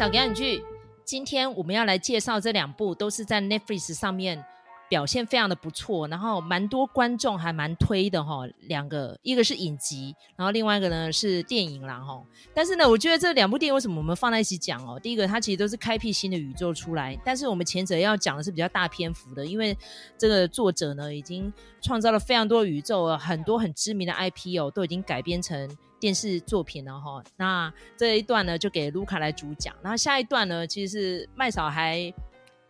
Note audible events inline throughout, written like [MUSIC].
嫂给你剧，今天我们要来介绍这两部，都是在 Netflix 上面。表现非常的不错，然后蛮多观众还蛮推的哈。两个，一个是影集，然后另外一个呢是电影啦哈。但是呢，我觉得这两部电影为什么我们放在一起讲哦？第一个，它其实都是开辟新的宇宙出来，但是我们前者要讲的是比较大篇幅的，因为这个作者呢已经创造了非常多宇宙，很多很知名的 IP 哦都已经改编成电视作品了哈。那这一段呢就给卢卡来主讲，那下一段呢其实是麦嫂还。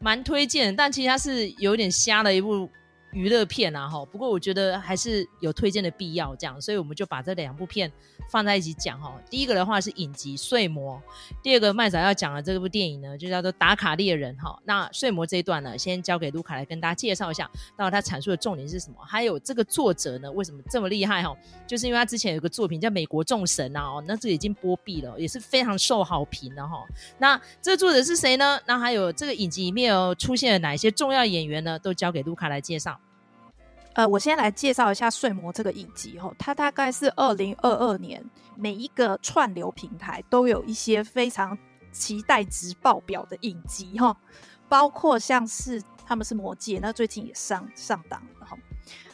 蛮推荐，但其实它是有点瞎的一部。娱乐片啊，哈，不过我觉得还是有推荐的必要，这样，所以我们就把这两部片放在一起讲，哈。第一个的话是影集《睡魔》，第二个麦仔要讲的这部电影呢，就叫做《打卡猎人》，哈。那《睡魔》这一段呢，先交给卢卡来跟大家介绍一下，到底他阐述的重点是什么，还有这个作者呢，为什么这么厉害，哈，就是因为他之前有个作品叫《美国众神》啊，哦，那这已经播毕了，也是非常受好评的，哈。那这作者是谁呢？那还有这个影集里面有出现了哪些重要演员呢？都交给卢卡来介绍。呃，我先来介绍一下《睡魔》这个影集哈，它大概是二零二二年每一个串流平台都有一些非常期待值爆表的影集哈，包括像是他们是魔戒，那最近也上上档了哈。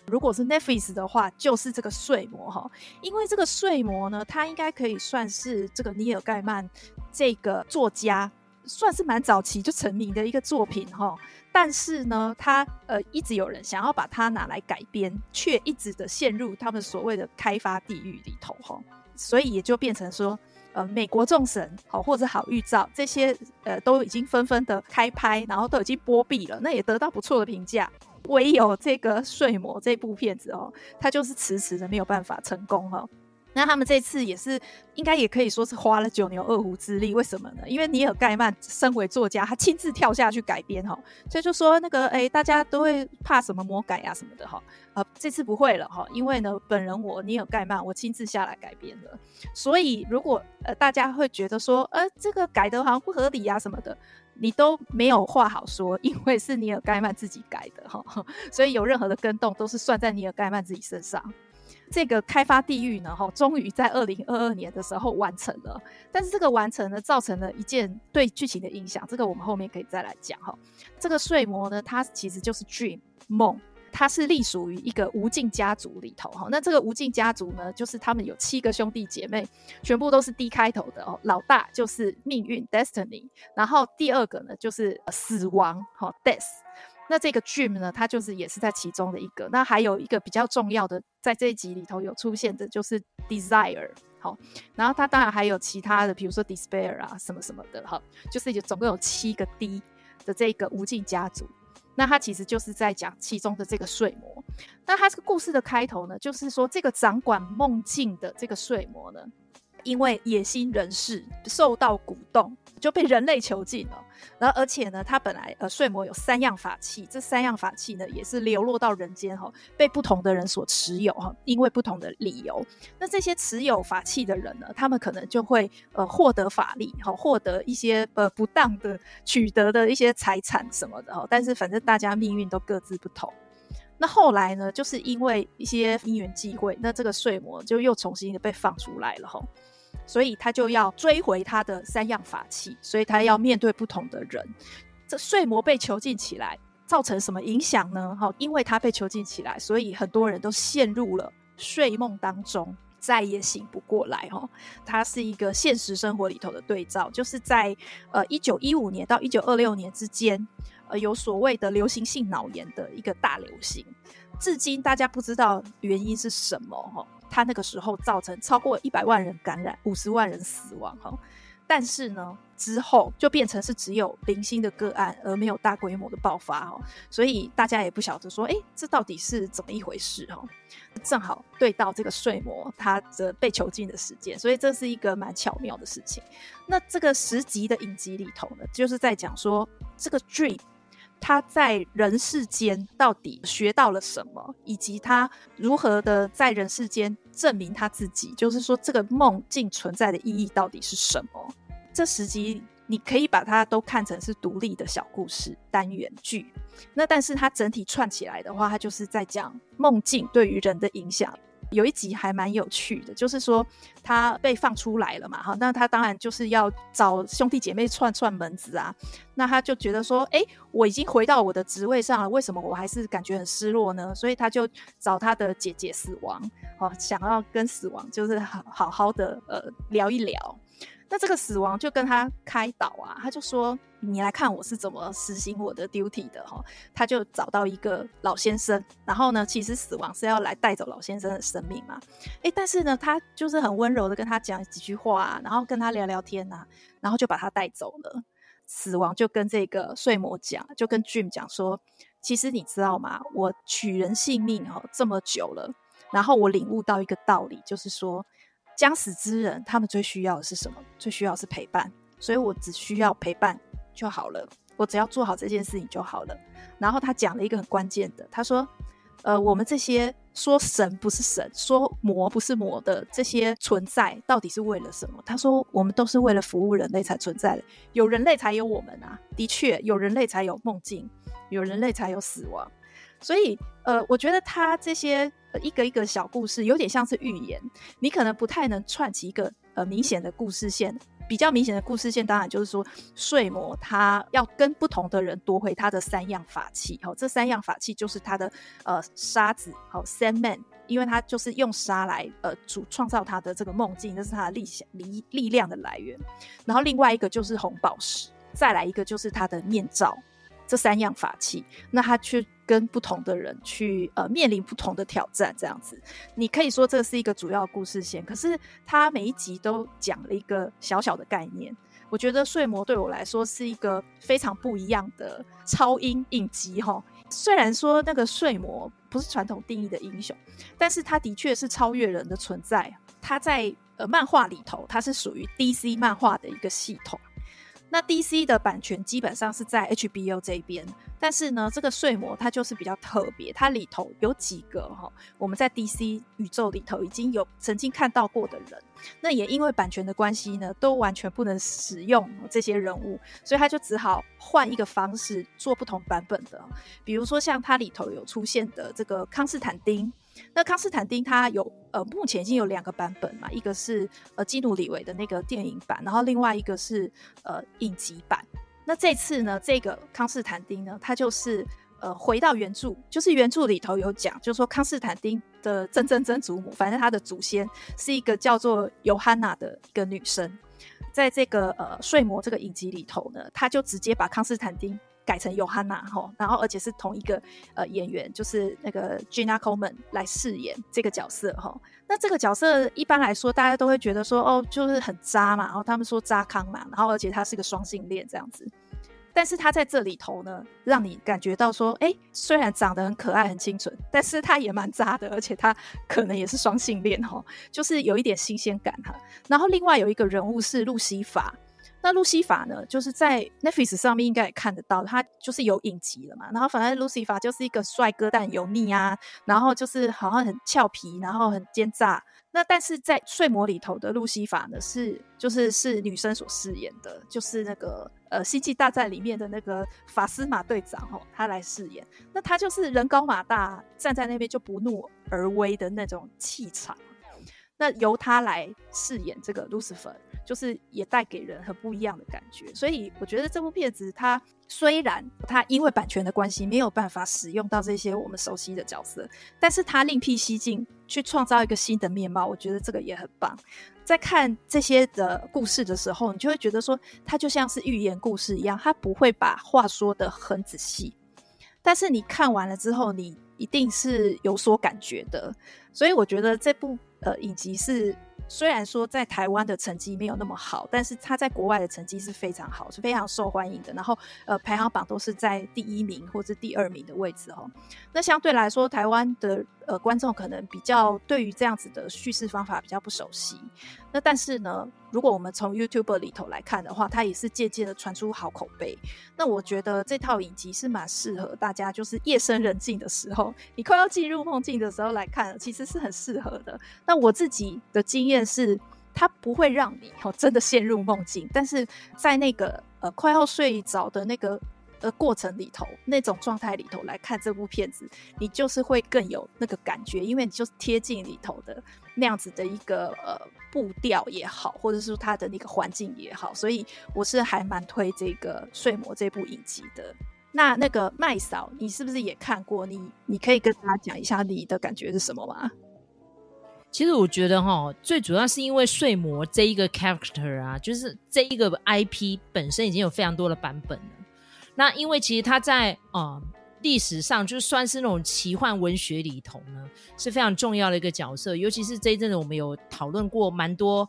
如果是 Netflix 的话，就是这个《睡魔》哈，因为这个《睡魔》呢，它应该可以算是这个尼尔盖曼这个作家算是蛮早期就成名的一个作品哈。但是呢，他呃一直有人想要把它拿来改编，却一直的陷入他们所谓的开发地狱里头哈，所以也就变成说，呃，美国众神好或者好预兆这些呃都已经纷纷的开拍，然后都已经播毕了，那也得到不错的评价，唯有这个睡魔这部片子哦，它就是迟迟的没有办法成功哈。那他们这次也是，应该也可以说是花了九牛二虎之力。为什么呢？因为尼尔盖曼身为作家，他亲自跳下去改编哈，所以就说那个哎、大家都会怕什么魔改啊什么的哈，呃，这次不会了哈，因为呢，本人我尼尔盖曼我亲自下来改编的，所以如果呃大家会觉得说呃这个改的好像不合理啊什么的，你都没有话好说，因为是尼尔盖曼自己改的哈，[LAUGHS] 所以有任何的跟动都是算在尼尔盖曼自己身上。这个开发地域呢，哈，终于在二零二二年的时候完成了。但是这个完成呢，造成了一件对剧情的影响，这个我们后面可以再来讲哈。这个睡魔呢，它其实就是 dream 梦，它是隶属于一个无尽家族里头哈。那这个无尽家族呢，就是他们有七个兄弟姐妹，全部都是 D 开头的哦。老大就是命运 destiny，然后第二个呢就是死亡哈 death。那这个 dream 呢，它就是也是在其中的一个。那还有一个比较重要的，在这一集里头有出现的，就是 desire。好，然后它当然还有其他的，比如说 despair 啊，什么什么的。哈，就是有总共有七个 D 的这个无尽家族。那它其实就是在讲其中的这个睡魔。那它这个故事的开头呢，就是说这个掌管梦境的这个睡魔呢，因为野心人士受到鼓动，就被人类囚禁了。然后，而且呢，他本来呃，睡魔有三样法器，这三样法器呢，也是流落到人间哈，被不同的人所持有哈，因为不同的理由。那这些持有法器的人呢，他们可能就会呃获得法力哈，获得一些呃不当的取得的一些财产什么的哈。但是反正大家命运都各自不同。那后来呢，就是因为一些因缘际会，那这个睡魔就又重新的被放出来了哈。所以他就要追回他的三样法器，所以他要面对不同的人。这睡魔被囚禁起来，造成什么影响呢？哈，因为他被囚禁起来，所以很多人都陷入了睡梦当中，再也醒不过来。哈，它是一个现实生活里头的对照，就是在呃一九一五年到一九二六年之间，呃有所谓的流行性脑炎的一个大流行，至今大家不知道原因是什么。哈。他那个时候造成超过一百万人感染，五十万人死亡哈。但是呢，之后就变成是只有零星的个案，而没有大规模的爆发哈。所以大家也不晓得说，哎，这到底是怎么一回事哈？正好对到这个睡魔他的被囚禁的时间，所以这是一个蛮巧妙的事情。那这个十集的影集里头呢，就是在讲说这个 dream。他在人世间到底学到了什么，以及他如何的在人世间证明他自己？就是说，这个梦境存在的意义到底是什么？这十集你可以把它都看成是独立的小故事单元剧。那但是它整体串起来的话，它就是在讲梦境对于人的影响。有一集还蛮有趣的，就是说他被放出来了嘛，哈，那他当然就是要找兄弟姐妹串串门子啊。那他就觉得说，哎，我已经回到我的职位上了，为什么我还是感觉很失落呢？所以他就找他的姐姐死亡，哦，想要跟死亡就是好好好的呃聊一聊。那这个死亡就跟他开导啊，他就说：“你来看我是怎么实行我的 duty 的哈。”他就找到一个老先生，然后呢，其实死亡是要来带走老先生的生命嘛。哎，但是呢，他就是很温柔的跟他讲几句话啊，然后跟他聊聊天啊，然后就把他带走了。死亡就跟这个睡魔讲，就跟 Dream 讲说：“其实你知道吗？我取人性命哦这么久了，然后我领悟到一个道理，就是说。”将死之人，他们最需要的是什么？最需要是陪伴，所以我只需要陪伴就好了。我只要做好这件事情就好了。然后他讲了一个很关键的，他说：“呃，我们这些说神不是神，说魔不是魔的这些存在，到底是为了什么？”他说：“我们都是为了服务人类才存在的，有人类才有我们啊。的确，有人类才有梦境，有人类才有死亡。所以，呃，我觉得他这些。”一个一个小故事，有点像是寓言，你可能不太能串起一个呃明显的故事线。比较明显的故事线，当然就是说，睡魔他要跟不同的人夺回他的三样法器。好、哦，这三样法器就是他的呃沙子，好、哦、Sandman，因为他就是用沙来呃主创造他的这个梦境，那是他的力力力量的来源。然后另外一个就是红宝石，再来一个就是他的面罩。这三样法器，那他去跟不同的人去呃面临不同的挑战，这样子，你可以说这是一个主要故事线。可是他每一集都讲了一个小小的概念。我觉得睡魔对我来说是一个非常不一样的超英影集哈。虽然说那个睡魔不是传统定义的英雄，但是他的确是超越人的存在。他在呃漫画里头，他是属于 DC 漫画的一个系统。那 DC 的版权基本上是在 HBO 这边，但是呢，这个睡魔它就是比较特别，它里头有几个哈，我们在 DC 宇宙里头已经有曾经看到过的人，那也因为版权的关系呢，都完全不能使用这些人物，所以他就只好换一个方式做不同版本的，比如说像它里头有出现的这个康斯坦丁。那康斯坦丁他有呃，目前已经有两个版本嘛，一个是呃基努里维的那个电影版，然后另外一个是呃影集版。那这次呢，这个康斯坦丁呢，他就是呃回到原著，就是原著里头有讲，就是说康斯坦丁的曾曾曾祖母，反正他的祖先是一个叫做尤汉娜的一个女生，在这个呃睡魔这个影集里头呢，他就直接把康斯坦丁。改成尤汉娜哈，然后而且是同一个呃演员，就是那个 Jenna Coleman 来饰演这个角色哈。那这个角色一般来说，大家都会觉得说哦，就是很渣嘛，然后他们说渣康嘛，然后而且他是个双性恋这样子。但是他在这里头呢，让你感觉到说，哎，虽然长得很可爱、很清纯，但是他也蛮渣的，而且他可能也是双性恋哈，就是有一点新鲜感哈。然后另外有一个人物是路西法。那路西法呢，就是在 Netflix 上面应该也看得到，他就是有影集了嘛。然后反正路西法就是一个帅哥，但油腻啊，然后就是好像很俏皮，然后很奸诈。那但是在睡魔里头的路西法呢，是就是是女生所饰演的，就是那个呃星际大战里面的那个法斯马队长哦，他来饰演。那他就是人高马大，站在那边就不怒而威的那种气场。那由他来饰演这个 Lucifer。就是也带给人很不一样的感觉，所以我觉得这部片子它虽然它因为版权的关系没有办法使用到这些我们熟悉的角色，但是它另辟蹊径去创造一个新的面貌，我觉得这个也很棒。在看这些的故事的时候，你就会觉得说它就像是寓言故事一样，它不会把话说得很仔细，但是你看完了之后，你一定是有所感觉的。所以我觉得这部呃影集是。虽然说在台湾的成绩没有那么好，但是他在国外的成绩是非常好，是非常受欢迎的。然后，呃，排行榜都是在第一名或者第二名的位置哦。那相对来说，台湾的呃观众可能比较对于这样子的叙事方法比较不熟悉。那但是呢，如果我们从 YouTube 里头来看的话，它也是渐渐的传出好口碑。那我觉得这套影集是蛮适合大家，就是夜深人静的时候，你快要进入梦境的时候来看，其实是很适合的。那我自己的经验是，它不会让你哦真的陷入梦境，但是在那个呃快要睡着的那个呃过程里头那种状态里头来看这部片子，你就是会更有那个感觉，因为你就是贴近里头的那样子的一个呃步调也好，或者是它的那个环境也好，所以我是还蛮推这个《睡魔》这部影集的。那那个麦嫂，你是不是也看过？你你可以跟大家讲一下你的感觉是什么吗？其实我觉得哈，最主要是因为睡魔这一个 character 啊，就是这一个 IP 本身已经有非常多的版本了。那因为其实他在啊、历史上就算是那种奇幻文学里头呢，是非常重要的一个角色。尤其是这一阵子我们有讨论过蛮多。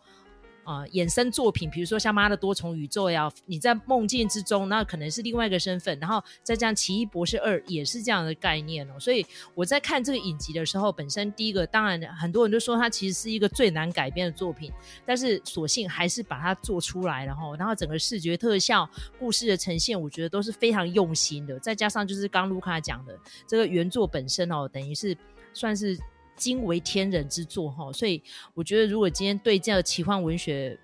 啊、衍生作品，比如说像《妈的多重宇宙》呀，你在梦境之中，那可能是另外一个身份，然后再这样《奇异博士二》也是这样的概念哦。所以我在看这个影集的时候，本身第一个当然很多人都说它其实是一个最难改编的作品，但是索性还是把它做出来，然后然后整个视觉特效、故事的呈现，我觉得都是非常用心的。再加上就是刚卢卡讲的这个原作本身哦，等于是算是。惊为天人之作哈，所以我觉得，如果今天对这个奇幻文学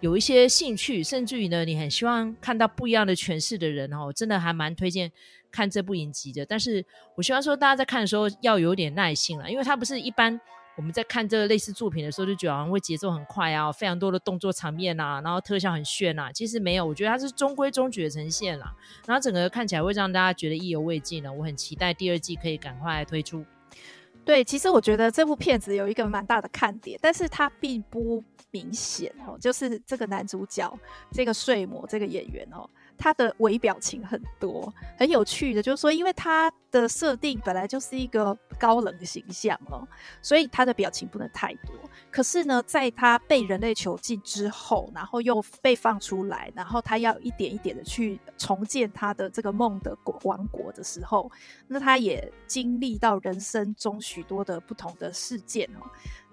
有一些兴趣，甚至于呢，你很希望看到不一样的诠释的人哦，真的还蛮推荐看这部影集的。但是我希望说，大家在看的时候要有点耐心了，因为它不是一般我们在看这个类似作品的时候就觉得好像会节奏很快啊，非常多的动作场面啊，然后特效很炫啊。其实没有，我觉得它是中规中矩的呈现啦，然后整个看起来会让大家觉得意犹未尽呢。我很期待第二季可以赶快推出。对，其实我觉得这部片子有一个蛮大的看点，但是它并不明显哦，就是这个男主角，这个睡魔这个演员哦。他的微表情很多，很有趣的，就是说，因为他的设定本来就是一个高冷的形象哦，所以他的表情不能太多。可是呢，在他被人类囚禁之后，然后又被放出来，然后他要一点一点的去重建他的这个梦的国王国的时候，那他也经历到人生中许多的不同的事件哦。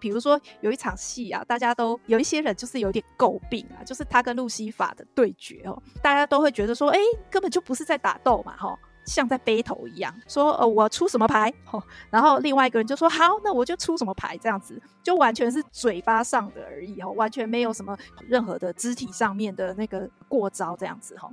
比如说有一场戏啊，大家都有一些人就是有点诟病啊，就是他跟路西法的对决哦，大家都会觉得说，哎，根本就不是在打斗嘛，哈，像在背头一样，说呃我出什么牌，哈，然后另外一个人就说好，那我就出什么牌，这样子就完全是嘴巴上的而已，哈，完全没有什么任何的肢体上面的那个过招这样子，哈。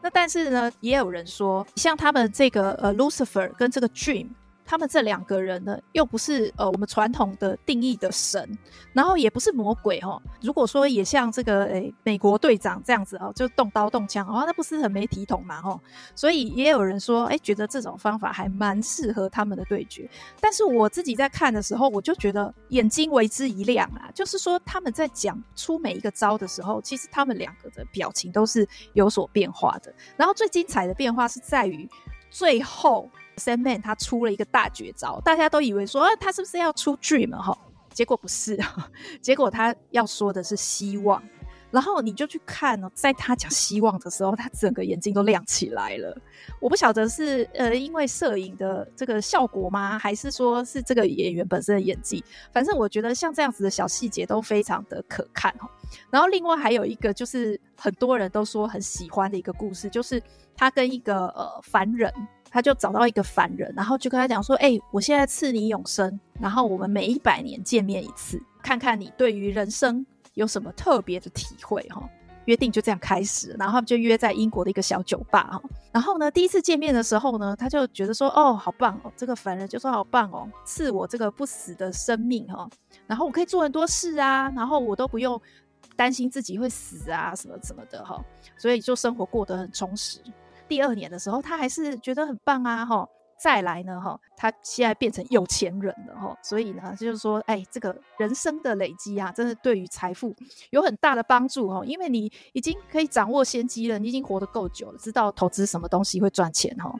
那但是呢，也有人说，像他们这个呃 Lucifer 跟这个 Dream。他们这两个人呢，又不是呃我们传统的定义的神，然后也不是魔鬼哦。如果说也像这个诶美国队长这样子哦，就动刀动枪哦，那不是很没体统嘛哦。所以也有人说，诶觉得这种方法还蛮适合他们的对决。但是我自己在看的时候，我就觉得眼睛为之一亮啊，就是说他们在讲出每一个招的时候，其实他们两个的表情都是有所变化的。然后最精彩的变化是在于最后。Sandman 他出了一个大绝招，大家都以为说，啊，他是不是要出 Dream 哈？结果不是，[LAUGHS] 结果他要说的是希望。然后你就去看哦，在他讲希望的时候，他整个眼睛都亮起来了。我不晓得是呃因为摄影的这个效果吗？还是说是这个演员本身的演技？反正我觉得像这样子的小细节都非常的可看哈。然后另外还有一个就是很多人都说很喜欢的一个故事，就是他跟一个呃凡人。他就找到一个凡人，然后就跟他讲说：“哎、我现在赐你永生，然后我们每一百年见面一次，看看你对于人生有什么特别的体会。”哈，约定就这样开始，然后他们就约在英国的一个小酒吧。哈，然后呢，第一次见面的时候呢，他就觉得说：“哦，好棒哦，这个凡人就说好棒哦，赐我这个不死的生命哈，然后我可以做很多事啊，然后我都不用担心自己会死啊，什么什么的哈，所以就生活过得很充实。”第二年的时候，他还是觉得很棒啊，哈！再来呢，哈，他现在变成有钱人了，哈，所以呢，就是说，哎，这个人生的累积啊，真的对于财富有很大的帮助，哈，因为你已经可以掌握先机了，你已经活得够久了，知道投资什么东西会赚钱，哈，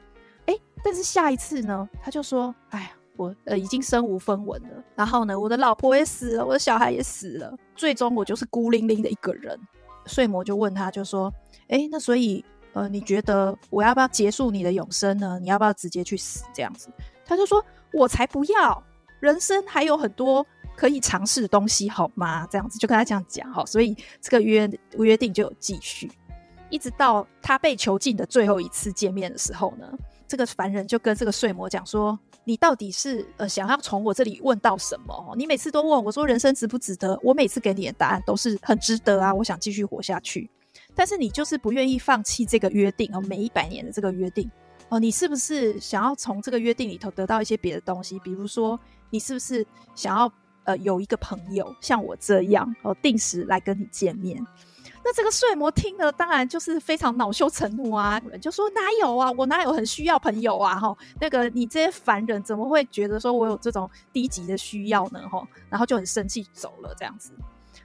哎，但是下一次呢，他就说，哎呀，我呃已经身无分文了，然后呢，我的老婆也死了，我的小孩也死了，最终我就是孤零零的一个人。睡魔就问他，就说，哎，那所以。呃，你觉得我要不要结束你的永生呢？你要不要直接去死这样子？他就说：“我才不要，人生还有很多可以尝试的东西，好吗？”这样子就跟他这样讲哈，所以这个约约定就有继续，一直到他被囚禁的最后一次见面的时候呢，这个凡人就跟这个睡魔讲说：“你到底是呃想要从我这里问到什么？你每次都问我说人生值不值得，我每次给你的答案都是很值得啊，我想继续活下去。”但是你就是不愿意放弃这个约定哦，每一百年的这个约定哦，你是不是想要从这个约定里头得到一些别的东西？比如说，你是不是想要呃有一个朋友像我这样哦，定时来跟你见面？那这个睡魔听了，当然就是非常恼羞成怒啊！就说哪有啊，我哪有很需要朋友啊？哈，那个你这些凡人怎么会觉得说我有这种低级的需要呢？哈，然后就很生气走了这样子。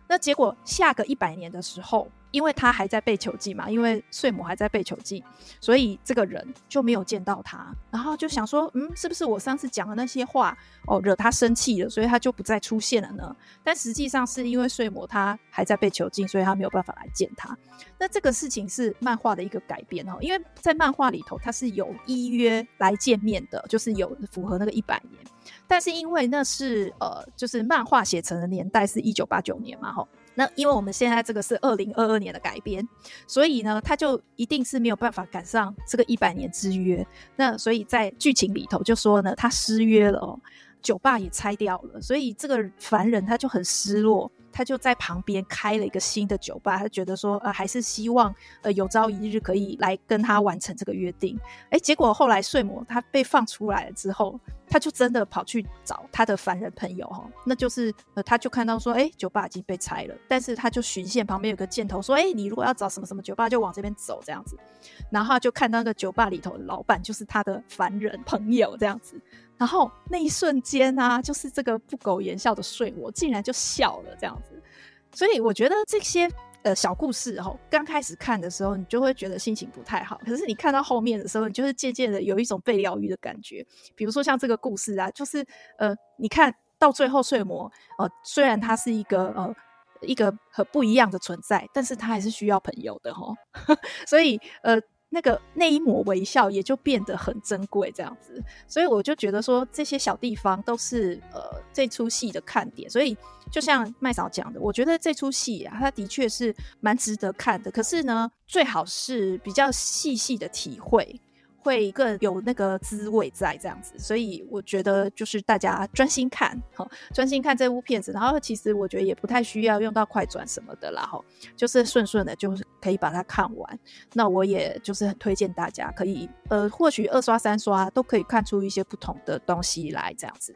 那结果下个一百年的时候。因为他还在被囚禁嘛，因为睡魔还在被囚禁，所以这个人就没有见到他，然后就想说，嗯，是不是我上次讲的那些话哦，惹他生气了，所以他就不再出现了呢？但实际上是因为睡魔他还在被囚禁，所以他没有办法来见他。那这个事情是漫画的一个改编哦，因为在漫画里头他是有依约来见面的，就是有符合那个一百年，但是因为那是呃，就是漫画写成的年代是一九八九年嘛，吼。那因为我们现在这个是二零二二年的改编，所以呢，他就一定是没有办法赶上这个一百年之约。那所以在剧情里头就说呢，他失约了哦，酒吧也拆掉了，所以这个凡人他就很失落，他就在旁边开了一个新的酒吧，他觉得说呃还是希望呃有朝一日可以来跟他完成这个约定。哎，结果后来睡魔他被放出来了之后。他就真的跑去找他的凡人朋友哈，那就是呃，他就看到说，哎、酒吧已经被拆了，但是他就巡线旁边有个箭头说，哎、你如果要找什么什么酒吧，就往这边走这样子，然后就看到那个酒吧里头的老板就是他的凡人朋友这样子，然后那一瞬间啊，就是这个不苟言笑的睡魔竟然就笑了这样所以我觉得这些。呃，小故事哈，刚开始看的时候，你就会觉得心情不太好。可是你看到后面的时候，你就是渐渐的有一种被疗愈的感觉。比如说像这个故事啊，就是呃，你看到最后睡魔，呃，虽然他是一个呃一个很不一样的存在，但是他还是需要朋友的哈。[LAUGHS] 所以呃。那个那一抹微笑也就变得很珍贵，这样子，所以我就觉得说这些小地方都是呃这出戏的看点。所以就像麦嫂讲的，我觉得这出戏啊，它的确是蛮值得看的。可是呢，最好是比较细细的体会。会更有那个滋味在这样子，所以我觉得就是大家专心看，哈，专心看这部片子，然后其实我觉得也不太需要用到快转什么的啦，哈，就是顺顺的，就是可以把它看完。那我也就是很推荐大家可以，呃，或许二刷三刷都可以看出一些不同的东西来，这样子。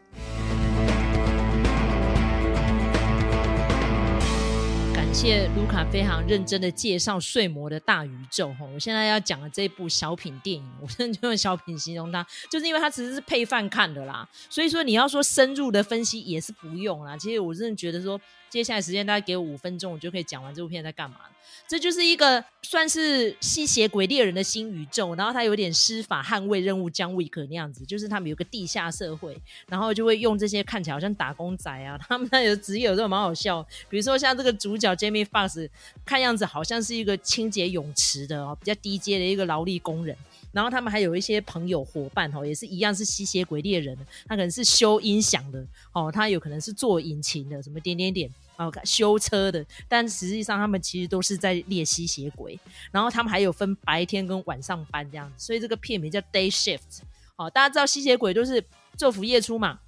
谢卢卡非常认真的介绍《睡魔的大宇宙》哈，我现在要讲的这部小品电影，我 [LAUGHS] 真的就用小品形容它，就是因为它其实是配饭看的啦，所以说你要说深入的分析也是不用啦。其实我真的觉得说。接下来时间大概给我五分钟，我就可以讲完这部片在干嘛。这就是一个算是吸血鬼猎人的新宇宙，然后他有点施法捍卫任务，John Wick 那样子，就是他们有个地下社会，然后就会用这些看起来好像打工仔啊，他们那有职业有时候蛮好笑。比如说像这个主角 Jamie Foxx，看样子好像是一个清洁泳池的哦，比较低阶的一个劳力工人。然后他们还有一些朋友伙伴哦，也是一样是吸血鬼猎人，他可能是修音响的哦，他有可能是做引擎的，什么点点点。哦，修车的，但实际上他们其实都是在猎吸血鬼，然后他们还有分白天跟晚上班这样子，所以这个片名叫 Day Shift。哦，大家知道吸血鬼都是昼伏夜出嘛？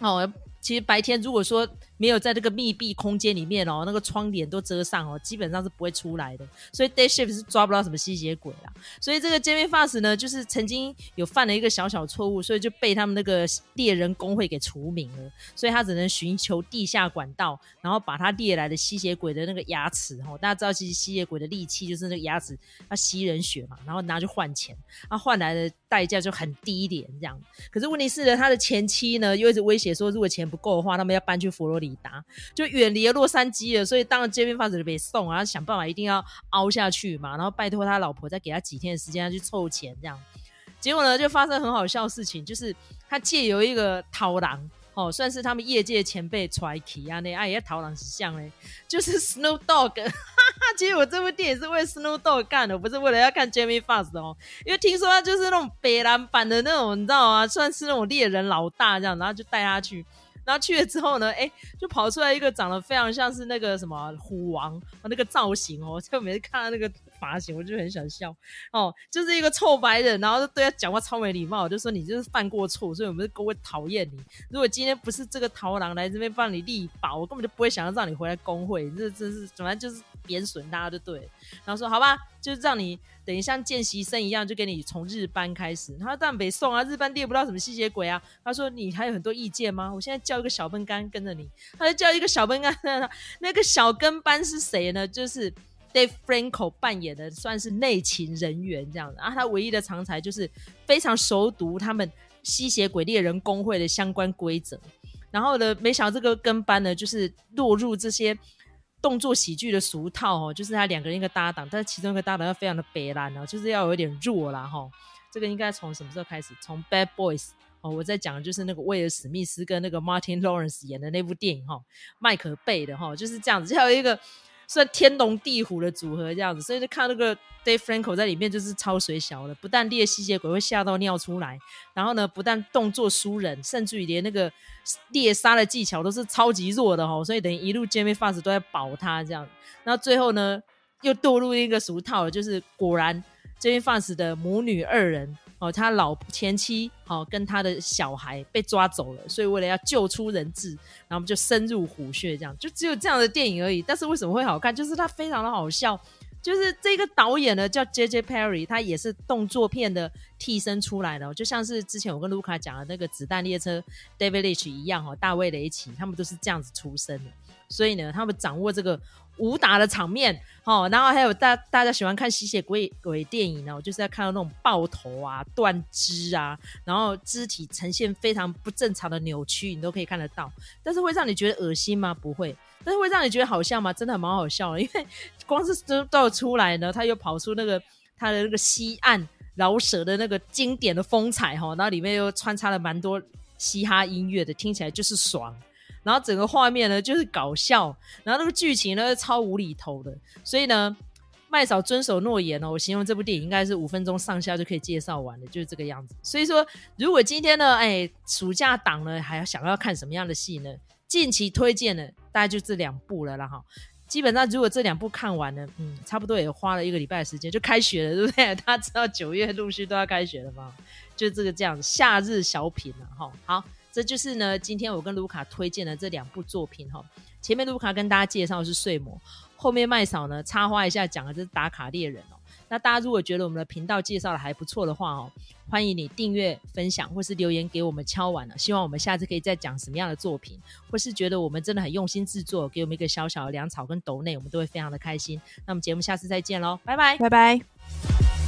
哦。其实白天如果说没有在这个密闭空间里面哦，那个窗帘都遮上哦，基本上是不会出来的。所以 day shift 是抓不到什么吸血鬼啦。所以这个 Jamie Foxx 呢，就是曾经有犯了一个小小错误，所以就被他们那个猎人工会给除名了。所以他只能寻求地下管道，然后把他猎来的吸血鬼的那个牙齿哦，大家知道其实吸血鬼的利器就是那个牙齿，他吸人血嘛，然后拿去换钱，他换来的代价就很低廉这样。可是问题是呢，他的前妻呢又一直威胁说，如果钱不够的话，他们要搬去佛罗里达，就远离了洛杉矶了。所以当了 Jamie Foxx 就被送，然后想办法一定要凹下去嘛，然后拜托他老婆再给他几天的时间，去凑钱这样。结果呢，就发生很好笑的事情，就是他借由一个逃狼。哦，算是他们业界前辈传奇啊，那哎呀，逃狼像嘞，[LAUGHS] 就是 Snow Dog，哈哈，[LAUGHS] 其实我这部电影是为 Snow Dog 干的，不是为了要看 Jamie Fast 哦，因为听说他就是那种北蓝版的那种，你知道吗？算是那种猎人老大这样，然后就带他去。然后去了之后呢，哎，就跑出来一个长得非常像是那个什么虎王那个造型哦，就每次看到那个发型，我就很想笑哦，就是一个臭白人，然后就对他讲话超没礼貌，就说你就是犯过错，所以我们公会讨厌你。如果今天不是这个桃郎来这边帮你力保，我根本就不会想要让你回来工会。这真是，反正就是贬损大家就对。然后说好吧，就是让你等于像见习生一样，就给你从日班开始。他说当然没送啊，日班猎不到什么吸血鬼啊。他说你还有很多意见吗？我现在叫一个小笨干跟着你，他就叫一个小跟班，那个小跟班是谁呢？就是 Dave Franco 扮演的，算是内勤人员这样子。然后他唯一的长才就是非常熟读他们吸血鬼猎人工会的相关规则。然后呢，没想到这个跟班呢，就是落入这些动作喜剧的俗套哦，就是他两个人一个搭档，但是其中一个搭档要非常的白烂哦，就是要有点弱啦哈。这个应该从什么时候开始？从 Bad Boys 哦，我在讲的就是那个威尔史密斯跟那个 Martin Lawrence 演的那部电影哈，迈克贝的哈，就是这样子，还有一个。算天龙地虎的组合这样子，所以就看那个 Dave Franco 在里面就是超水小的，不但猎吸血鬼会吓到尿出来，然后呢，不但动作输人，甚至于连那个猎杀的技巧都是超级弱的齁，所以等于一路 Jamie Foxx 都在保他这样，然后最后呢，又堕入一个俗套，就是果然 Jamie Foxx 的母女二人。哦，他老前妻哦，跟他的小孩被抓走了，所以为了要救出人质，然后就深入虎穴，这样就只有这样的电影而已。但是为什么会好看？就是它非常的好笑。就是这个导演呢叫 J.J. Perry，他也是动作片的替身出来的，就像是之前我跟卢卡讲的那个子弹列车 David Leitch 一样哦，大卫雷奇他们都是这样子出身的。所以呢，他们掌握这个。武打的场面，哦，然后还有大大家喜欢看吸血鬼鬼电影呢，就是在看到那种爆头啊、断肢啊，然后肢体呈现非常不正常的扭曲，你都可以看得到。但是会让你觉得恶心吗？不会。但是会让你觉得好笑吗？真的蛮好笑的，因为光是都都出来呢，他又跑出那个他的那个西岸饶舌的那个经典的风采哈，然后里面又穿插了蛮多嘻哈音乐的，听起来就是爽。然后整个画面呢就是搞笑，然后那个剧情呢超无厘头的，所以呢麦嫂遵守诺言哦，我形容这部电影应该是五分钟上下就可以介绍完的，就是这个样子。所以说，如果今天呢，哎，暑假档呢还要想要看什么样的戏呢？近期推荐的大概就这两部了啦哈。基本上如果这两部看完了，嗯，差不多也花了一个礼拜的时间就开学了，对不对？[LAUGHS] 大家知道九月陆续都要开学了吗？就这个这样，夏日小品了哈。好。这就是呢，今天我跟卢卡推荐的这两部作品哈。前面卢卡跟大家介绍的是《睡魔》，后面麦嫂呢插花一下讲的这是《打卡猎人》哦。那大家如果觉得我们的频道介绍的还不错的话哦，欢迎你订阅、分享或是留言给我们敲碗了。希望我们下次可以再讲什么样的作品，或是觉得我们真的很用心制作，给我们一个小小的粮草跟斗内，我们都会非常的开心。那我们节目下次再见喽，拜拜，拜拜。